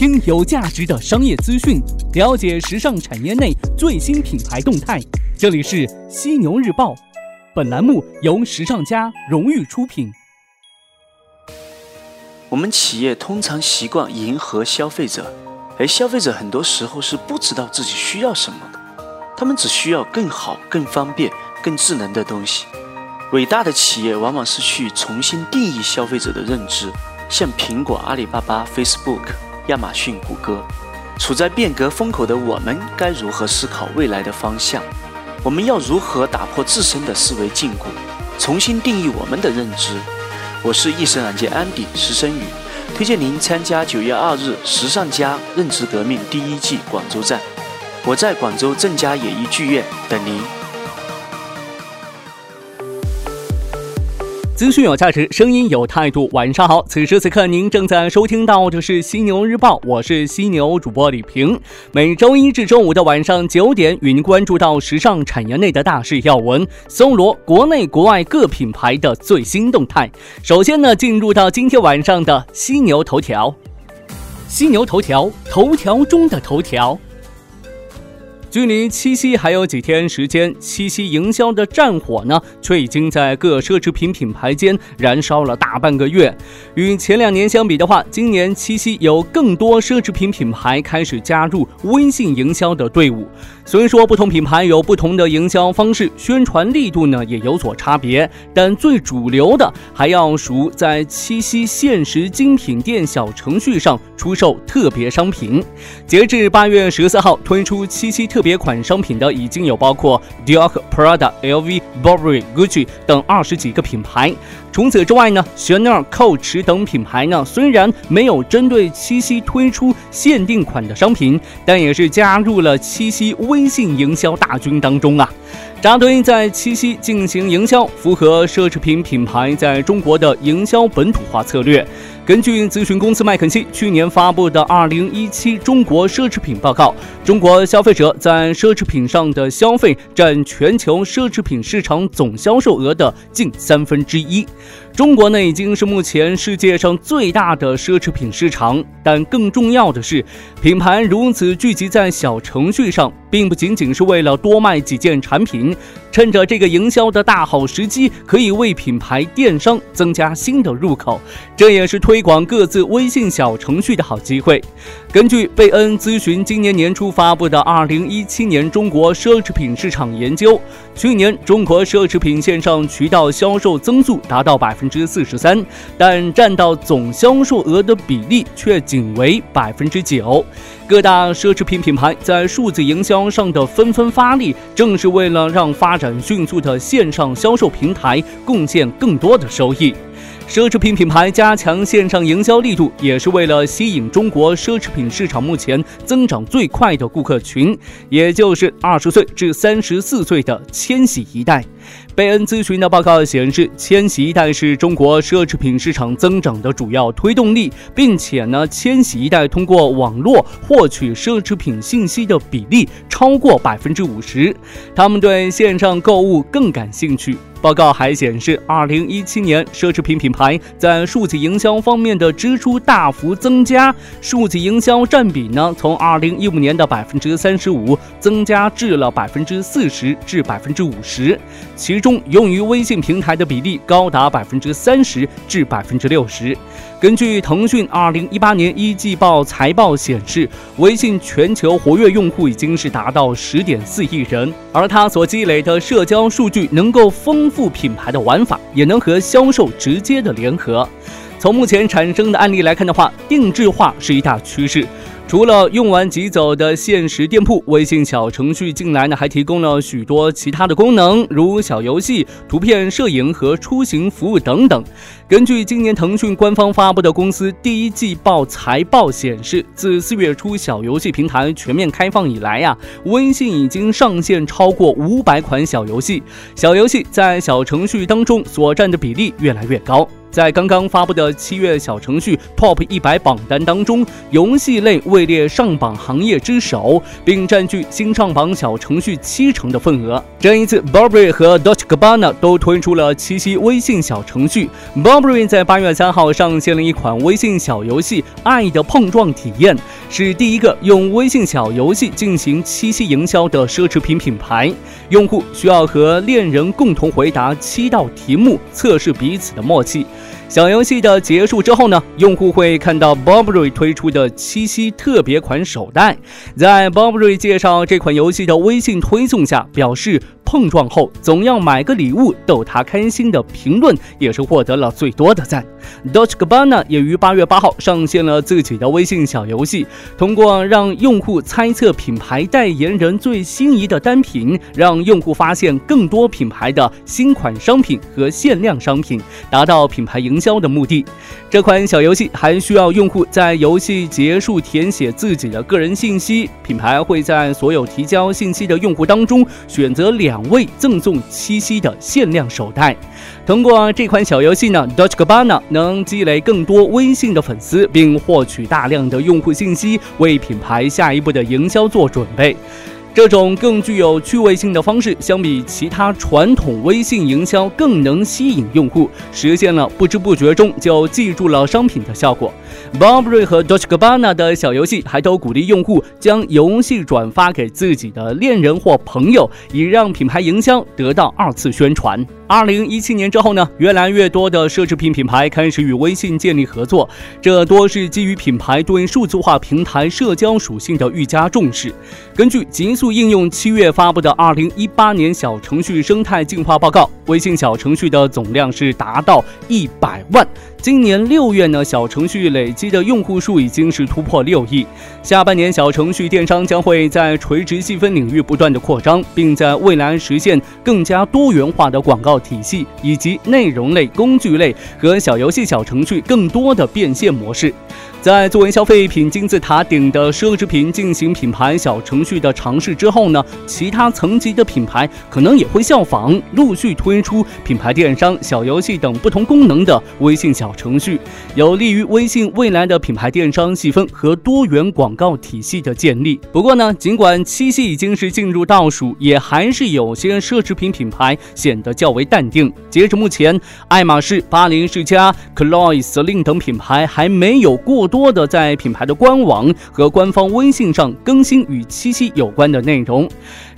听有价值的商业资讯，了解时尚产业内最新品牌动态。这里是犀牛日报，本栏目由时尚家荣誉出品。我们企业通常习惯迎合消费者，而消费者很多时候是不知道自己需要什么的，他们只需要更好、更方便、更智能的东西。伟大的企业往往是去重新定义消费者的认知，像苹果、阿里巴巴、Facebook、亚马逊、谷歌。处在变革风口的我们，该如何思考未来的方向？我们要如何打破自身的思维禁锢，重新定义我们的认知？我是易生软件安迪石生宇，推荐您参加九月二日时尚家认知革命第一季广州站。我在广州正佳演艺剧院等您。资讯有价值，声音有态度。晚上好，此时此刻您正在收听到的是犀牛日报，我是犀牛主播李平。每周一至周五的晚上九点，与您关注到时尚产业内的大事要闻，搜罗国内国外各品牌的最新动态。首先呢，进入到今天晚上的犀牛头条。犀牛头条，头条中的头条。距离七夕还有几天时间，七夕营销的战火呢，却已经在各奢侈品品牌间燃烧了大半个月。与前两年相比的话，今年七夕有更多奢侈品品牌开始加入微信营销的队伍。虽说不同品牌有不同的营销方式，宣传力度呢也有所差别，但最主流的还要数在七夕限时精品店小程序上出售特别商品。截至八月十四号，推出七夕特。特别款商品的已经有包括 Dior、Prada、LV、Burberry、Gucci 等二十几个品牌。除此之外呢，Chanel、Coach 等品牌呢，虽然没有针对七夕推出限定款的商品，但也是加入了七夕微信营销大军当中啊。扎堆在七夕进行营销，符合奢侈品品牌在中国的营销本土化策略。根据咨询公司麦肯锡去年发布的《二零一七中国奢侈品报告》，中国消费者在奢侈品上的消费占全球奢侈品市场总销售额的近三分之一。中国呢，已经是目前世界上最大的奢侈品市场。但更重要的是，品牌如此聚集在小程序上，并不仅仅是为了多卖几件产品。趁着这个营销的大好时机，可以为品牌电商增加新的入口，这也是推广各自微信小程序的好机会。根据贝恩咨询今年年初发布的《二零一七年中国奢侈品市场研究》，去年中国奢侈品线上渠道销售增速达到百分之四十三，但占到总销售额的比例却仅为百分之九。各大奢侈品品牌在数字营销上的纷纷发力，正是为了让发展迅速的线上销售平台贡献更多的收益。奢侈品品牌加强线上营销力度，也是为了吸引中国奢侈品市场目前增长最快的顾客群，也就是二十岁至三十四岁的千禧一代。贝恩咨询的报告显示，千禧一代是中国奢侈品市场增长的主要推动力，并且呢，千禧一代通过网络获取奢侈品信息的比例超过百分之五十，他们对线上购物更感兴趣。报告还显示，二零一七年奢侈品品牌在数字营销方面的支出大幅增加，数字营销占比呢，从二零一五年的百分之三十五增加至了百分之四十至百分之五十。其中用于微信平台的比例高达百分之三十至百分之六十。根据腾讯二零一八年一季报财报显示，微信全球活跃用户已经是达到十点四亿人，而它所积累的社交数据能够丰富品牌的玩法，也能和销售直接的联合。从目前产生的案例来看的话，定制化是一大趋势。除了用完即走的限时店铺，微信小程序近来呢还提供了许多其他的功能，如小游戏、图片摄影和出行服务等等。根据今年腾讯官方发布的公司第一季报财报显示，自四月初小游戏平台全面开放以来呀，微信已经上线超过五百款小游戏，小游戏在小程序当中所占的比例越来越高。在刚刚发布的七月小程序 Top 一百榜单当中，游戏类位列上榜行业之首，并占据新上榜小程序七成的份额。这一次，Burberry 和 Dolce Gabbana 都推出了七夕微信小程序。Burberry 在八月三号上线了一款微信小游戏《爱的碰撞体验》，是第一个用微信小游戏进行七夕营销的奢侈品品牌。用户需要和恋人共同回答七道题目，测试彼此的默契。小游戏的结束之后呢，用户会看到 Burberry 推出的七夕特别款手袋。在 Burberry 介绍这款游戏的微信推送下，表示。碰撞后总要买个礼物逗他开心的评论也是获得了最多的赞。Dolce Gabbana 也于八月八号上线了自己的微信小游戏，通过让用户猜测品牌代言人最心仪的单品，让用户发现更多品牌的新款商品和限量商品，达到品牌营销的目的。这款小游戏还需要用户在游戏结束填写自己的个人信息，品牌会在所有提交信息的用户当中选择两。为赠送七夕的限量手袋。通过这款小游戏呢，Dolce Gabbana 能积累更多微信的粉丝，并获取大量的用户信息，为品牌下一步的营销做准备。这种更具有趣味性的方式，相比其他传统微信营销更能吸引用户，实现了不知不觉中就记住了商品的效果。Burberry 和 Dolce Gabbana 的小游戏还都鼓励用户将游戏转发给自己的恋人或朋友，以让品牌营销得到二次宣传。二零一七年之后呢，越来越多的奢侈品品牌开始与微信建立合作，这多是基于品牌对数字化平台社交属性的愈加重视。根据极速应用七月发布的二零一八年小程序生态进化报告，微信小程序的总量是达到一百万。今年六月呢，小程序累积的用户数已经是突破六亿。下半年，小程序电商将会在垂直细分领域不断的扩张，并在未来实现更加多元化的广告体系，以及内容类、工具类和小游戏小程序更多的变现模式。在作为消费品金字塔顶的奢侈品进行品牌小程序的尝试之后呢，其他层级的品牌可能也会效仿，陆续推出品牌电商、小游戏等不同功能的微信小程序，有利于微信未来的品牌电商细分和多元广告体系的建立。不过呢，尽管七夕已经是进入倒数，也还是有些奢侈品品牌显得较为淡定。截至目前，爱马仕、巴黎世家、Chloe、Celine 等品牌还没有过。多的在品牌的官网和官方微信上更新与七夕有关的内容。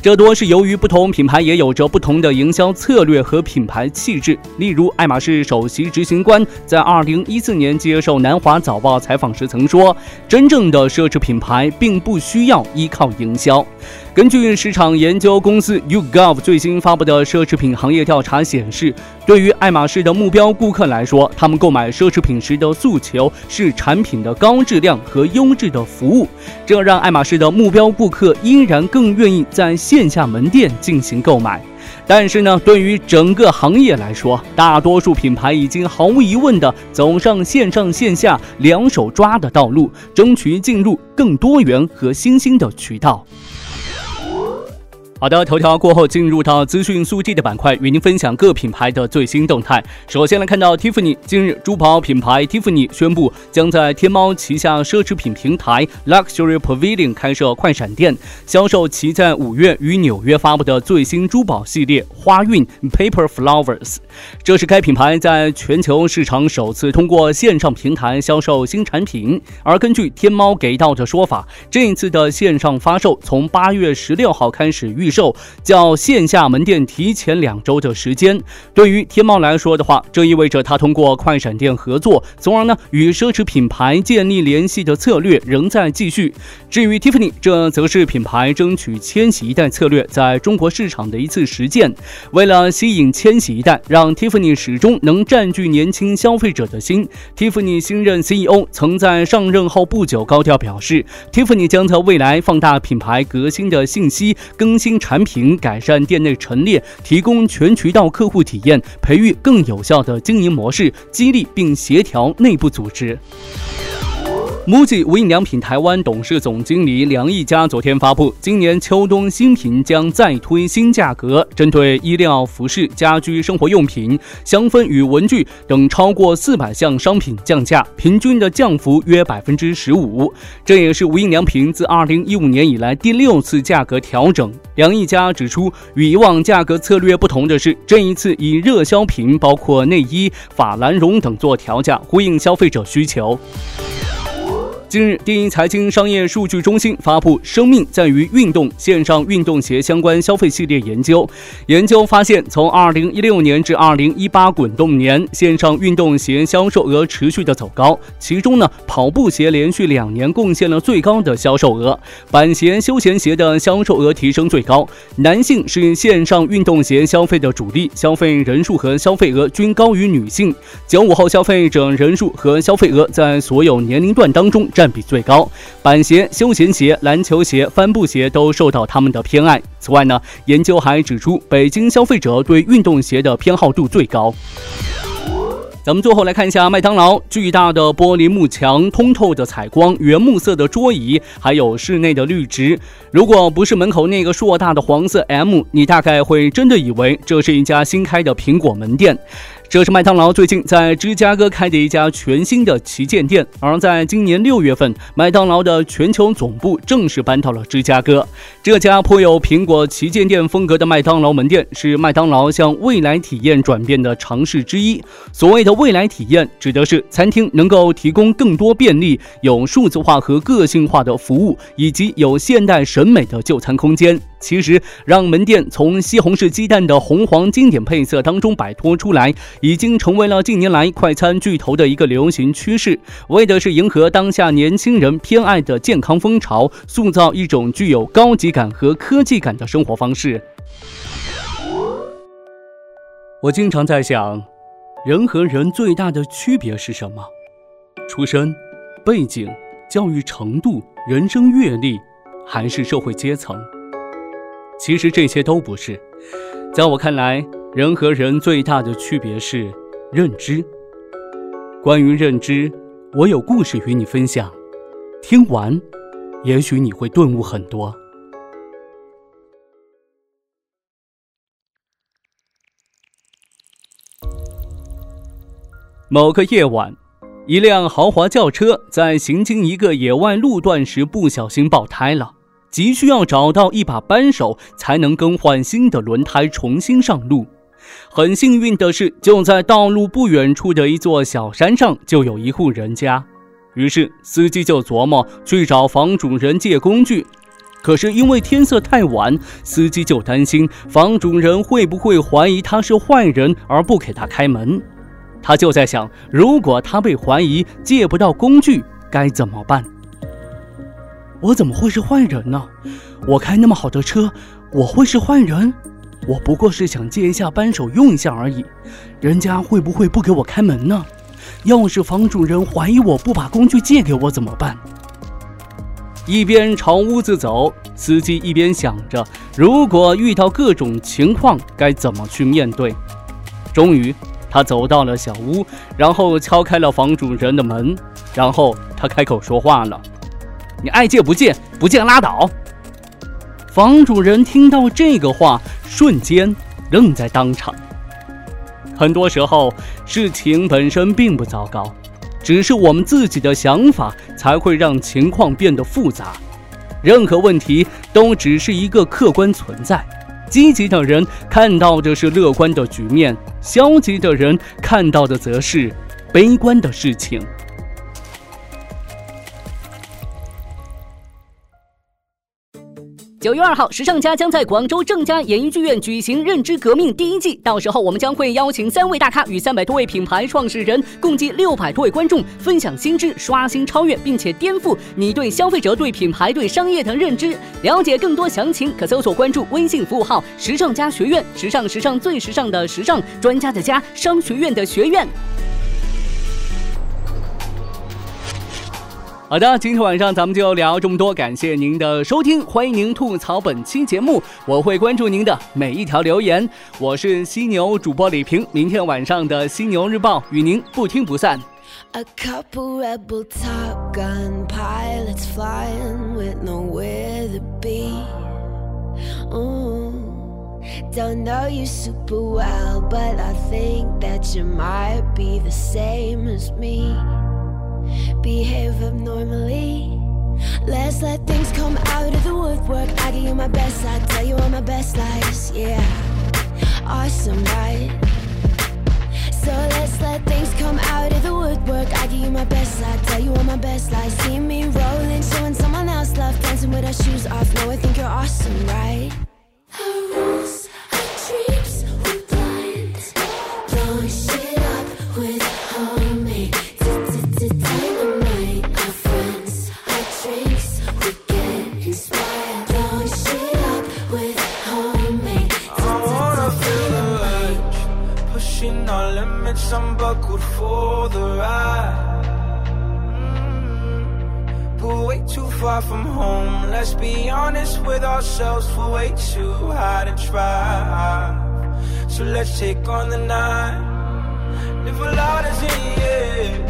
这多是由于不同品牌也有着不同的营销策略和品牌气质。例如，爱马仕首席执行官在二零一四年接受南华早报采访时曾说：“真正的奢侈品牌并不需要依靠营销。”根据市场研究公司 YouGov 最新发布的奢侈品行业调查显示，对于爱马仕的目标顾客来说，他们购买奢侈品时的诉求是产品的高质量和优质的服务，这让爱马仕的目标顾客依然更愿意在。线下门店进行购买，但是呢，对于整个行业来说，大多数品牌已经毫无疑问的走上线上线下两手抓的道路，争取进入更多元和新兴的渠道。好的，头条过后进入到资讯速递的板块，与您分享各品牌的最新动态。首先来看到 Tiffany，近日珠宝品牌 Tiffany 宣布将在天猫旗下奢侈品平台 Luxury Pavilion 开设快闪店，销售其在五月于纽约发布的最新珠宝系列花韵 Paper Flowers。这是该品牌在全球市场首次通过线上平台销售新产品。而根据天猫给到的说法，这一次的线上发售从八月十六号开始预。售较线下门店提前两周的时间，对于天猫来说的话，这意味着它通过快闪店合作，从而呢与奢侈品牌建立联系的策略仍在继续。至于 Tiffany，这则是品牌争取千禧一代策略在中国市场的一次实践。为了吸引千禧一代，让 Tiffany 始终能占据年轻消费者的心，Tiffany 新任 CEO 曾在上任后不久高调表示，Tiffany 将在未来放大品牌革新的信息更新。产品改善店内陈列，提供全渠道客户体验，培育更有效的经营模式，激励并协调内部组织。MUJI 无印良品台湾董事总经理梁毅佳昨天发布，今年秋冬新品将再推新价格，针对衣料、服饰、家居生活用品、香氛与文具等超过四百项商品降价，平均的降幅约百分之十五。这也是无印良品自二零一五年以来第六次价格调整。梁毅佳指出，与以往价格策略不同的是，这一次以热销品，包括内衣、法兰绒等做调价，呼应消费者需求。近日，第一财经商业数据中心发布《生命在于运动》线上运动鞋相关消费系列研究。研究发现，从2016年至2018滚动年，线上运动鞋销售额持续的走高。其中呢，跑步鞋连续两年贡献了最高的销售额，板鞋、休闲鞋的销售额提升最高。男性是线上运动鞋消费的主力，消费人数和消费额均高于女性。九五后消费者人数和消费额在所有年龄段当中占。占比最高，板鞋、休闲鞋、篮球鞋、帆布鞋都受到他们的偏爱。此外呢，研究还指出，北京消费者对运动鞋的偏好度最高。咱们最后来看一下麦当劳，巨大的玻璃幕墙、通透的采光、原木色的桌椅，还有室内的绿植。如果不是门口那个硕大的黄色 M，你大概会真的以为这是一家新开的苹果门店。这是麦当劳最近在芝加哥开的一家全新的旗舰店，而在今年六月份，麦当劳的全球总部正式搬到了芝加哥。这家颇有苹果旗舰店风格的麦当劳门店，是麦当劳向未来体验转变的尝试之一。所谓的未来体验，指的是餐厅能够提供更多便利、有数字化和个性化的服务，以及有现代审美的就餐空间。其实，让门店从西红柿鸡蛋的红黄经典配色当中摆脱出来，已经成为了近年来快餐巨头的一个流行趋势。为的是迎合当下年轻人偏爱的健康风潮，塑造一种具有高级感和科技感的生活方式。我经常在想，人和人最大的区别是什么？出身、背景、教育程度、人生阅历，还是社会阶层？其实这些都不是，在我看来，人和人最大的区别是认知。关于认知，我有故事与你分享，听完，也许你会顿悟很多。某个夜晚，一辆豪华轿车在行经一个野外路段时，不小心爆胎了。急需要找到一把扳手，才能更换新的轮胎，重新上路。很幸运的是，就在道路不远处的一座小山上，就有一户人家。于是司机就琢磨去找房主人借工具。可是因为天色太晚，司机就担心房主人会不会怀疑他是坏人而不给他开门。他就在想，如果他被怀疑借不到工具，该怎么办？我怎么会是坏人呢？我开那么好的车，我会是坏人？我不过是想借一下扳手用一下而已，人家会不会不给我开门呢？要是房主人怀疑我不把工具借给我怎么办？一边朝屋子走，司机一边想着，如果遇到各种情况该怎么去面对。终于，他走到了小屋，然后敲开了房主人的门，然后他开口说话了。你爱借不借，不借拉倒。房主人听到这个话，瞬间愣在当场。很多时候，事情本身并不糟糕，只是我们自己的想法才会让情况变得复杂。任何问题都只是一个客观存在，积极的人看到的是乐观的局面，消极的人看到的则是悲观的事情。九月二号，时尚家将在广州正佳演艺剧院举行《认知革命》第一季，到时候我们将会邀请三位大咖与三百多位品牌创始人，共计六百多位观众分享新知，刷新、超越，并且颠覆你对消费者、对品牌、对商业的认知。了解更多详情，可搜索关注微信服务号“时尚家学院”，时尚时尚最时尚的时尚专家的家，商学院的学院。好的，今天晚上咱们就聊这么多，感谢您的收听，欢迎您吐槽本期节目，我会关注您的每一条留言。我是犀牛主播李平，明天晚上的犀牛日报与您不听不散。A couple rebel top gun pilots flying with nowhere to be. Ooh. Don't know you super well, but I think that you might be the same as me. Behave abnormally. Let's let things come out of the woodwork. I give you my best, I tell you all my best lies. Yeah, awesome, right? So let's let things come out of the woodwork. I give you my best, I tell you all my best lies. See me rolling, showing someone else love, dancing with our shoes off. No, I think you're awesome, right? Honest with ourselves. For way too high to try. So let's take on the night. Live a lot is in the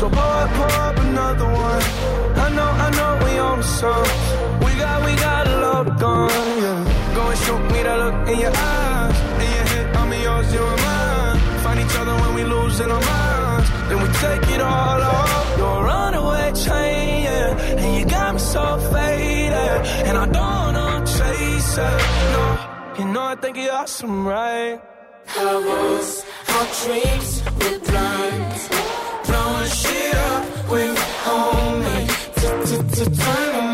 So pour up, pour up another one. I know, I know we the song. We got, we got a lot gun, yeah. Go and shoot me that look in your eyes. In your head, I'm yours, you're mine. Find each other when we lose in our minds. Then we take it all off. You're a runaway train, yeah. And you got me so faded. And I don't wanna chase it, no. You know I think you're awesome, right? Our rules, our dreams, we're. Blowing shit up with homemade dynamite.